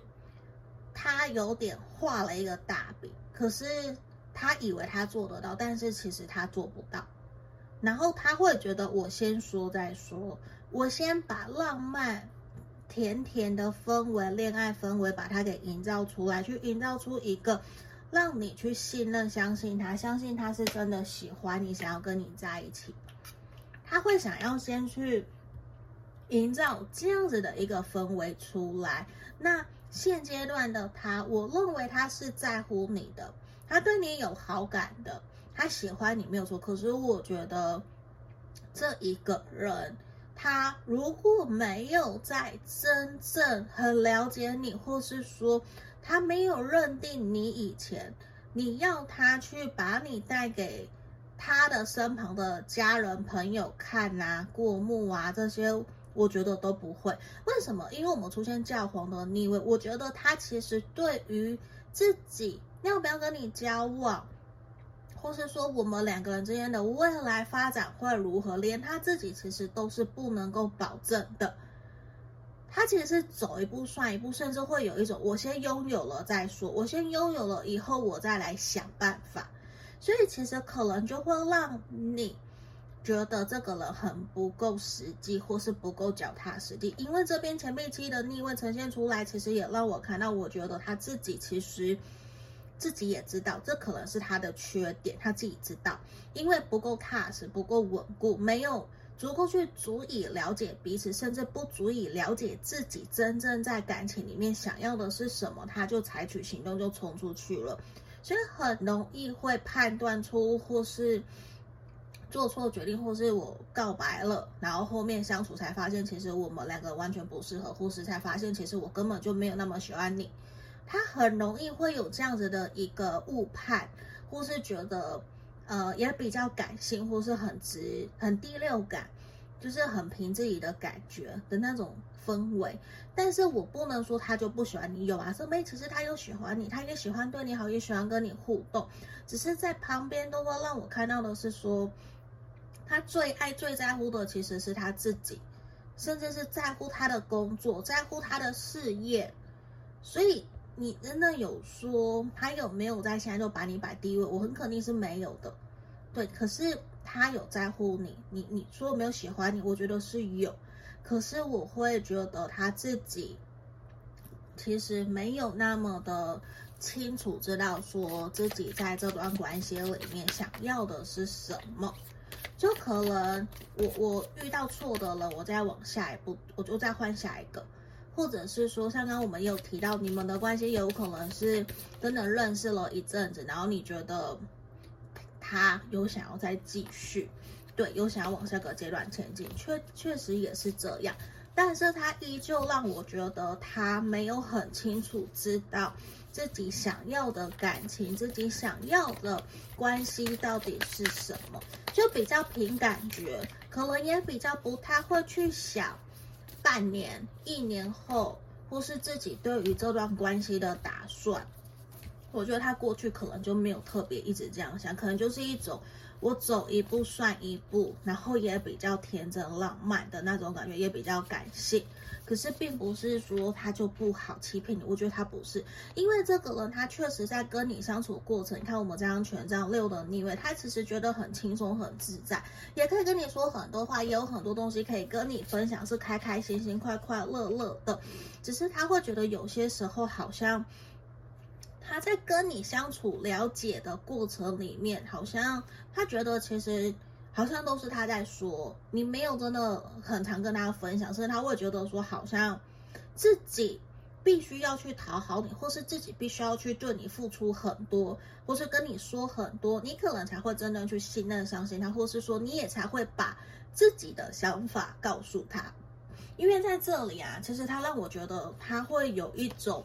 他有点画了一个大饼，可是他以为他做得到，但是其实他做不到。然后他会觉得我先说再说，我先把浪漫、甜甜的氛围、恋爱氛围把它给营造出来，去营造出一个让你去信任、相信他，相信他是真的喜欢你，想要跟你在一起。他会想要先去营造这样子的一个氛围出来。那现阶段的他，我认为他是在乎你的，他对你有好感的，他喜欢你没有错。可是我觉得这一个人，他如果没有在真正很了解你，或是说他没有认定你以前，你要他去把你带给。他的身旁的家人朋友看啊、过目啊这些，我觉得都不会。为什么？因为我们出现教皇的逆位，我觉得他其实对于自己要不要跟你交往，或是说我们两个人之间的未来发展会如何，连他自己其实都是不能够保证的。他其实是走一步算一步，甚至会有一种我先拥有了再说，我先拥有了以后我再来想办法。所以其实可能就会让你觉得这个人很不够实际，或是不够脚踏实地。因为这边钱币七的逆位呈现出来，其实也让我看到，我觉得他自己其实自己也知道，这可能是他的缺点，他自己知道，因为不够踏实，不够稳固，没有足够去足以了解彼此，甚至不足以了解自己真正在感情里面想要的是什么，他就采取行动，就冲出去了。所以很容易会判断出，或是做错决定，或是我告白了，然后后面相处才发现，其实我们两个完全不适合，或是才发现，其实我根本就没有那么喜欢你。他很容易会有这样子的一个误判，或是觉得，呃，也比较感性，或是很直、很第六感，就是很凭自己的感觉的那种。氛围，但是我不能说他就不喜欢你，有啊，这妹其实他又喜欢你，他也喜欢对你好，也喜欢跟你互动，只是在旁边都会让我看到的是说，他最爱、最在乎的其实是他自己，甚至是在乎他的工作，在乎他的事业，所以你真的有说他有没有在现在就把你摆第一位？我很肯定是没有的，对，可是他有在乎你，你你说没有喜欢你？我觉得是有。可是我会觉得他自己其实没有那么的清楚知道说自己在这段关系里面想要的是什么，就可能我我遇到错的了，我再往下一步，我就再换下一个，或者是说像刚刚我们有提到，你们的关系有可能是真的认识了一阵子，然后你觉得他有想要再继续。对，有想要往下个阶段前进，确确实也是这样，但是他依旧让我觉得他没有很清楚知道自己想要的感情，自己想要的关系到底是什么，就比较凭感觉，可能也比较不太会去想半年、一年后，或是自己对于这段关系的打算。我觉得他过去可能就没有特别一直这样想，可能就是一种。我走一步算一步，然后也比较天真浪漫的那种感觉，也比较感性。可是并不是说他就不好欺骗你，我觉得他不是，因为这个人他确实在跟你相处过程，你看我们这张权杖六的逆位，他其实觉得很轻松很自在，也可以跟你说很多话，也有很多东西可以跟你分享，是开开心心、快快乐乐的。只是他会觉得有些时候好像。他在跟你相处、了解的过程里面，好像他觉得其实好像都是他在说，你没有真的很常跟他分享，所以他会觉得说，好像自己必须要去讨好你，或是自己必须要去对你付出很多，或是跟你说很多，你可能才会真的去信任、相信他，或是说你也才会把自己的想法告诉他。因为在这里啊，其实他让我觉得他会有一种。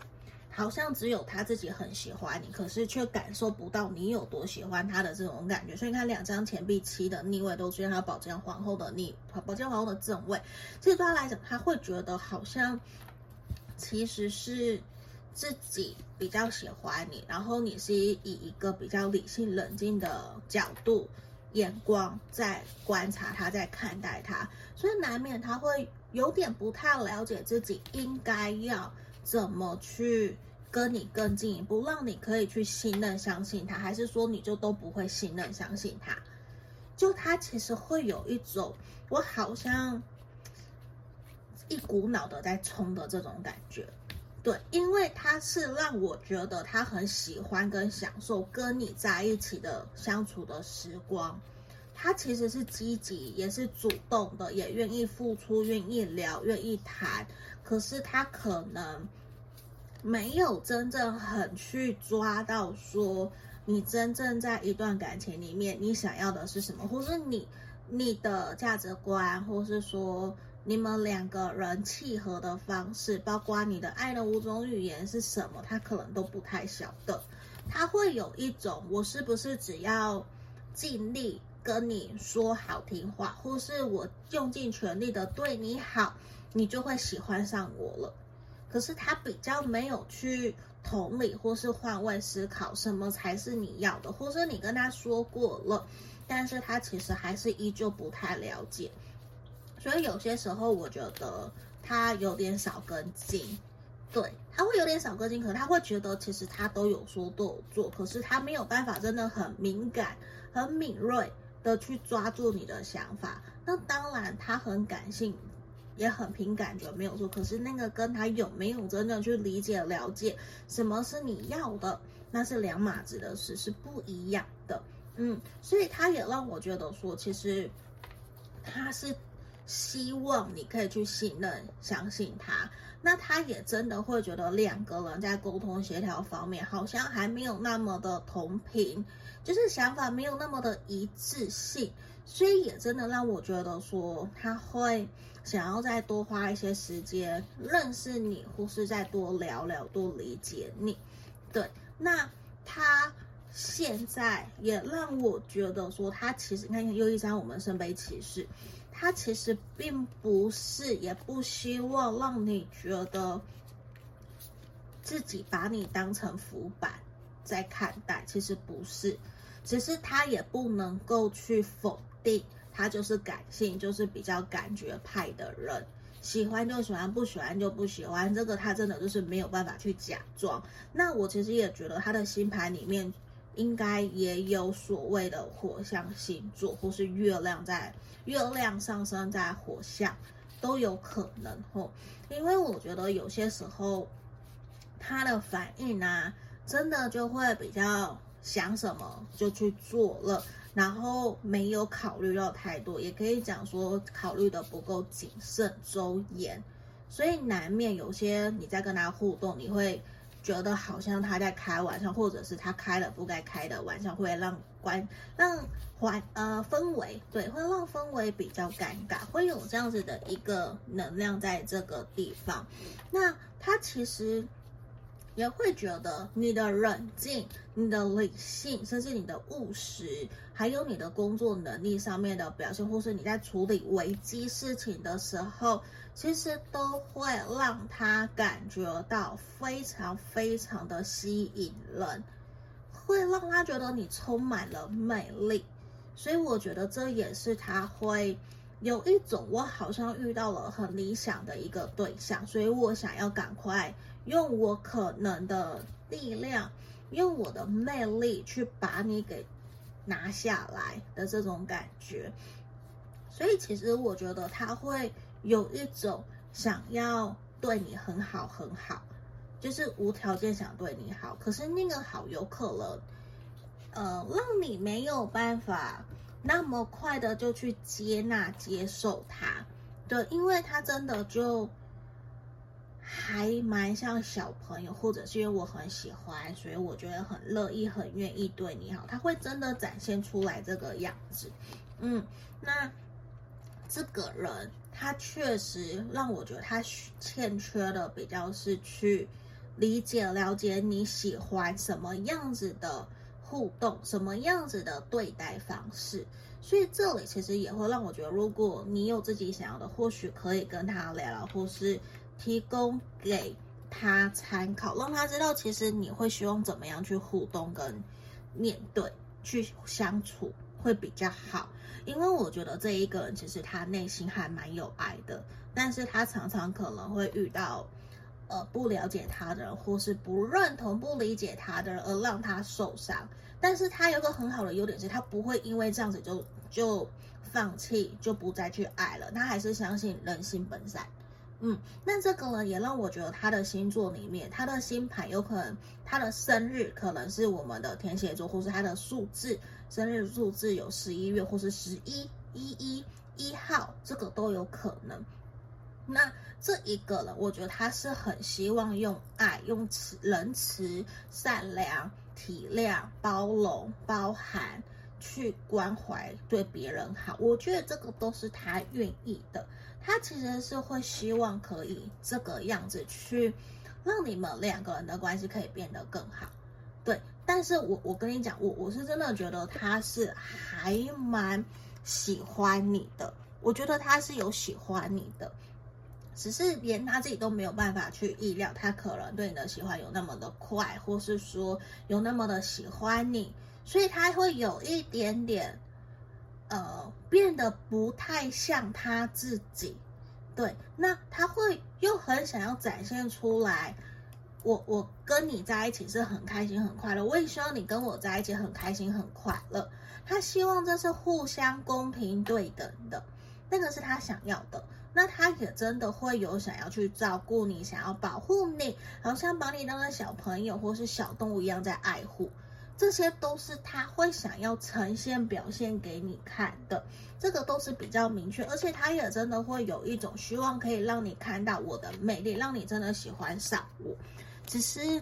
好像只有他自己很喜欢你，可是却感受不到你有多喜欢他的这种感觉。所以你看，两张钱币七的逆位都出现，他宝剑皇后的逆，宝剑皇后的正位。其实对他来讲，他会觉得好像其实是自己比较喜欢你，然后你是以一个比较理性冷静的角度眼光在观察他，在看待他，所以难免他会有点不太了解自己应该要怎么去。跟你更进一步，让你可以去信任、相信他，还是说你就都不会信任、相信他？就他其实会有一种我好像一股脑的在冲的这种感觉，对，因为他是让我觉得他很喜欢跟享受跟你在一起的相处的时光，他其实是积极，也是主动的，也愿意付出，愿意聊，愿意谈，可是他可能。没有真正很去抓到说你真正在一段感情里面你想要的是什么，或是你你的价值观，或是说你们两个人契合的方式，包括你的爱的五种语言是什么，他可能都不太晓得。他会有一种我是不是只要尽力跟你说好听话，或是我用尽全力的对你好，你就会喜欢上我了。可是他比较没有去同理或是换位思考，什么才是你要的，或是你跟他说过了，但是他其实还是依旧不太了解。所以有些时候我觉得他有点少根筋。对，他会有点少个性，可他会觉得其实他都有说都有做，可是他没有办法真的很敏感、很敏锐的去抓住你的想法。那当然，他很感性，也很凭感觉，没有错。可是那个跟他有没有真正去理解、了解什么是你要的，那是两码子的事，是不一样的。嗯，所以他也让我觉得说，其实他是希望你可以去信任、相信他。那他也真的会觉得两个人在沟通协调方面好像还没有那么的同频，就是想法没有那么的一致性，所以也真的让我觉得说他会想要再多花一些时间认识你，或是再多聊聊、多理解你。对，那他现在也让我觉得说他其实你看又一张我们圣杯骑士。他其实并不是，也不希望让你觉得自己把你当成浮板在看待，其实不是，只是他也不能够去否定，他就是感性，就是比较感觉派的人，喜欢就喜欢，不喜欢就不喜欢，这个他真的就是没有办法去假装。那我其实也觉得他的星盘里面。应该也有所谓的火象星座，或是月亮在月亮上升在火象，都有可能吼。因为我觉得有些时候他的反应啊，真的就会比较想什么就去做了，然后没有考虑到太多，也可以讲说考虑的不够谨慎周延，所以难免有些你在跟他互动，你会。觉得好像他在开玩笑，或者是他开了不该开的玩笑，会让关让环呃氛围对，会让氛围比较尴尬，会有这样子的一个能量在这个地方。那他其实也会觉得你的冷静、你的理性，甚至你的务实，还有你的工作能力上面的表现，或是你在处理危机事情的时候。其实都会让他感觉到非常非常的吸引人，会让他觉得你充满了魅力，所以我觉得这也是他会有一种我好像遇到了很理想的一个对象，所以我想要赶快用我可能的力量，用我的魅力去把你给拿下来的这种感觉，所以其实我觉得他会。有一种想要对你很好很好，就是无条件想对你好，可是那个好有可能，呃，让你没有办法那么快的就去接纳接受他，对，因为他真的就还蛮像小朋友，或者是因为我很喜欢，所以我觉得很乐意、很愿意对你好，他会真的展现出来这个样子，嗯，那这个人。他确实让我觉得他欠缺的比较是去理解、了解你喜欢什么样子的互动，什么样子的对待方式。所以这里其实也会让我觉得，如果你有自己想要的，或许可以跟他聊聊，或是提供给他参考，让他知道其实你会希望怎么样去互动跟面对、去相处会比较好。因为我觉得这一个人其实他内心还蛮有爱的，但是他常常可能会遇到，呃，不了解他的人，或是不认同、不理解他的人，而让他受伤。但是他有个很好的优点是，他不会因为这样子就就放弃，就不再去爱了。他还是相信人性本善。嗯，那这个呢，也让我觉得他的星座里面，他的星盘有可能他的生日可能是我们的天蝎座，或是他的数字生日数字有十一月，或是十一一一一号，这个都有可能。那这一个呢，我觉得他是很希望用爱、用慈仁慈、善良、体谅、包容、包含去关怀，对别人好。我觉得这个都是他愿意的。他其实是会希望可以这个样子去让你们两个人的关系可以变得更好，对。但是我我跟你讲，我我是真的觉得他是还蛮喜欢你的，我觉得他是有喜欢你的，只是连他自己都没有办法去意料，他可能对你的喜欢有那么的快，或是说有那么的喜欢你，所以他会有一点点，呃，变得不太像他自己。对，那他会又很想要展现出来。我我跟你在一起是很开心很快乐，我也希望你跟我在一起很开心很快乐。他希望这是互相公平对等的，那个是他想要的。那他也真的会有想要去照顾你，想要保护你，好像把你当成小朋友或是小动物一样在爱护。这些都是他会想要呈现表现给你看的，这个都是比较明确，而且他也真的会有一种希望可以让你看到我的魅力，让你真的喜欢上我。只是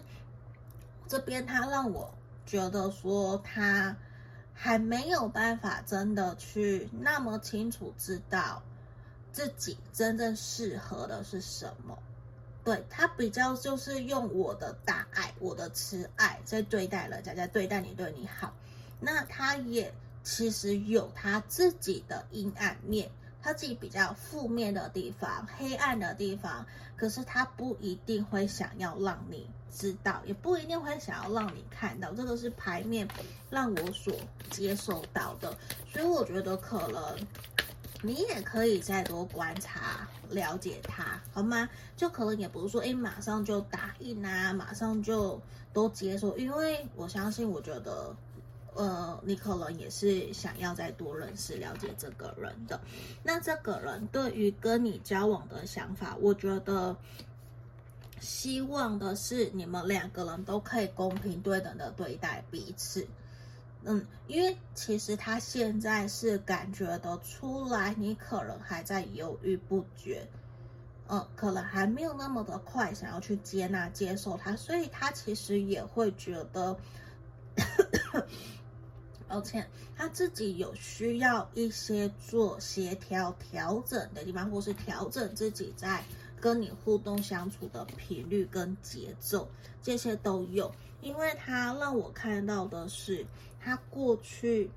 这边他让我觉得说他还没有办法真的去那么清楚知道自己真正适合的是什么。对，他比较就是用我的大爱、我的慈爱在对待人家，在对待你，对你好。那他也其实有他自己的阴暗面。他自己比较负面的地方、黑暗的地方，可是他不一定会想要让你知道，也不一定会想要让你看到。这个是牌面让我所接受到的，所以我觉得可能你也可以再多观察、了解他，好吗？就可能也不是说，哎，马上就答应啊，马上就都接受，因为我相信，我觉得。呃，你可能也是想要再多认识、了解这个人的。那这个人对于跟你交往的想法，我觉得希望的是你们两个人都可以公平对等的对待彼此。嗯，因为其实他现在是感觉得出来，你可能还在犹豫不决。嗯，可能还没有那么的快想要去接纳、接受他，所以他其实也会觉得。抱歉，他自己有需要一些做协调调整的地方，或是调整自己在跟你互动相处的频率跟节奏，这些都有。因为他让我看到的是，他过去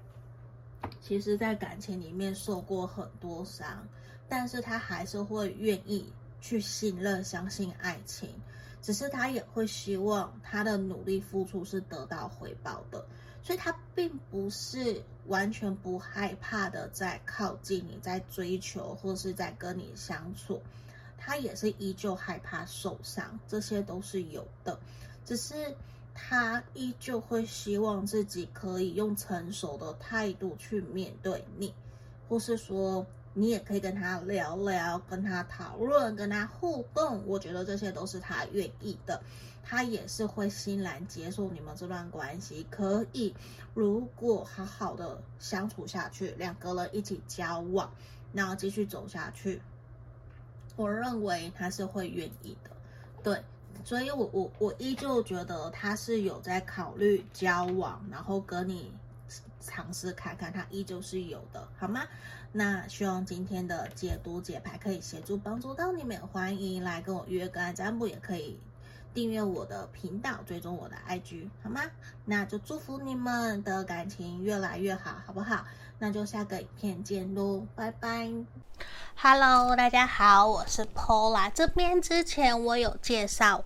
其实在感情里面受过很多伤，但是他还是会愿意去信任、相信爱情，只是他也会希望他的努力付出是得到回报的。所以他并不是完全不害怕的在靠近你，在追求或是在跟你相处，他也是依旧害怕受伤，这些都是有的。只是他依旧会希望自己可以用成熟的态度去面对你，或是说你也可以跟他聊聊，跟他讨论，跟他互动。我觉得这些都是他愿意的。他也是会欣然接受你们这段关系，可以如果好好的相处下去，两个人一起交往，然后继续走下去，我认为他是会愿意的。对，所以我我我依旧觉得他是有在考虑交往，然后跟你尝试看看，他依旧是有的，好吗？那希望今天的解读解牌可以协助帮助到你们，欢迎来跟我约个案占卜，也可以。订阅我的频道，追踪我的 IG，好吗？那就祝福你们的感情越来越好，好不好？那就下个影片见喽，拜拜。Hello，大家好，我是 Paula。这边之前我有介绍